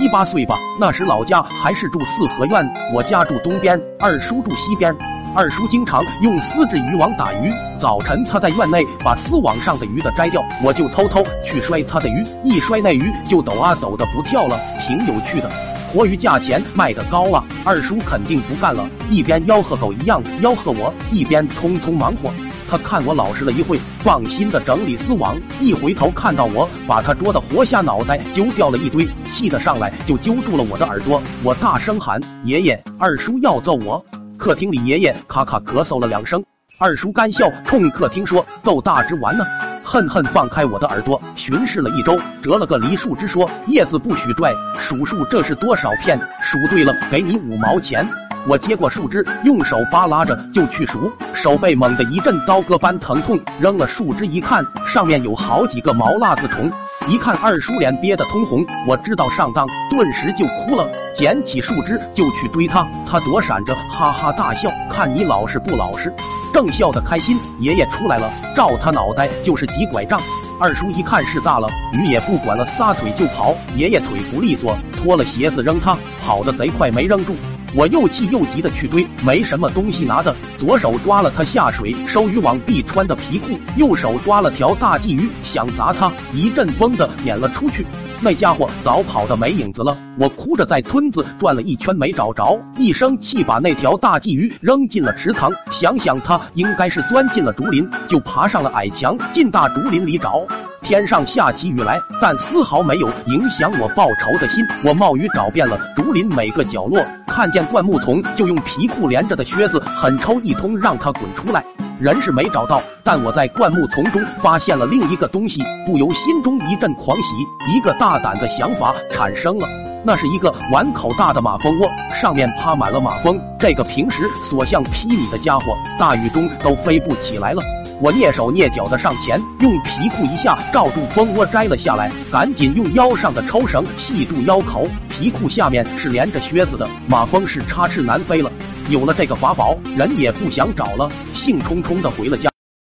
七八岁吧，那时老家还是住四合院，我家住东边，二叔住西边。二叔经常用丝质渔网打鱼，早晨他在院内把丝网上的鱼的摘掉，我就偷偷去摔他的鱼，一摔那鱼就抖啊抖的不跳了，挺有趣的。活鱼价钱卖得高啊，二叔肯定不干了，一边吆喝狗一样吆喝我，一边匆匆忙活。他看我老实了一会，放心的整理丝网，一回头看到我把他捉的活虾脑袋揪掉了一堆，气得上来就揪住了我的耳朵，我大声喊：“爷爷，二叔要揍我！”客厅里爷爷咔咔咳嗽了两声，二叔干笑冲客厅说：“揍大只玩呢！”恨恨放开我的耳朵，巡视了一周，折了个梨树枝说：“叶子不许拽，数数这是多少片？数对了，给你五毛钱。”我接过树枝，用手扒拉着就去数，手背猛地一阵刀割般疼痛，扔了树枝一看，上面有好几个毛辣子虫。一看二叔脸憋得通红，我知道上当，顿时就哭了，捡起树枝就去追他，他躲闪着，哈哈大笑，看你老实不老实。正笑得开心，爷爷出来了，照他脑袋就是几拐杖。二叔一看事大了，鱼也不管了，撒腿就跑。爷爷腿不利索，脱了鞋子扔他，跑得贼快，没扔住。我又气又急的去追，没什么东西拿的，左手抓了他下水收渔网必穿的皮裤，右手抓了条大鲫鱼，想砸他，一阵风的撵了出去。那家伙早跑的没影子了。我哭着在村子转了一圈没找着，一生气把那条大鲫鱼扔进了池塘。想想他应该是钻进了竹林，就爬上了矮墙，进大竹林里找。天上下起雨来，但丝毫没有影响我报仇的心。我冒雨找遍了竹林每个角落，看见灌木丛，就用皮裤连着的靴子狠抽一通，让他滚出来。人是没找到，但我在灌木丛中发现了另一个东西，不由心中一阵狂喜，一个大胆的想法产生了。那是一个碗口大的马蜂窝，上面趴满了马蜂。这个平时所向披靡的家伙，大雨中都飞不起来了。我蹑手蹑脚的上前，用皮裤一下罩住蜂窝，摘了下来，赶紧用腰上的抽绳系住腰口。皮裤下面是连着靴子的，马蜂是插翅难飞了。有了这个法宝，人也不想找了，兴冲冲的回了家。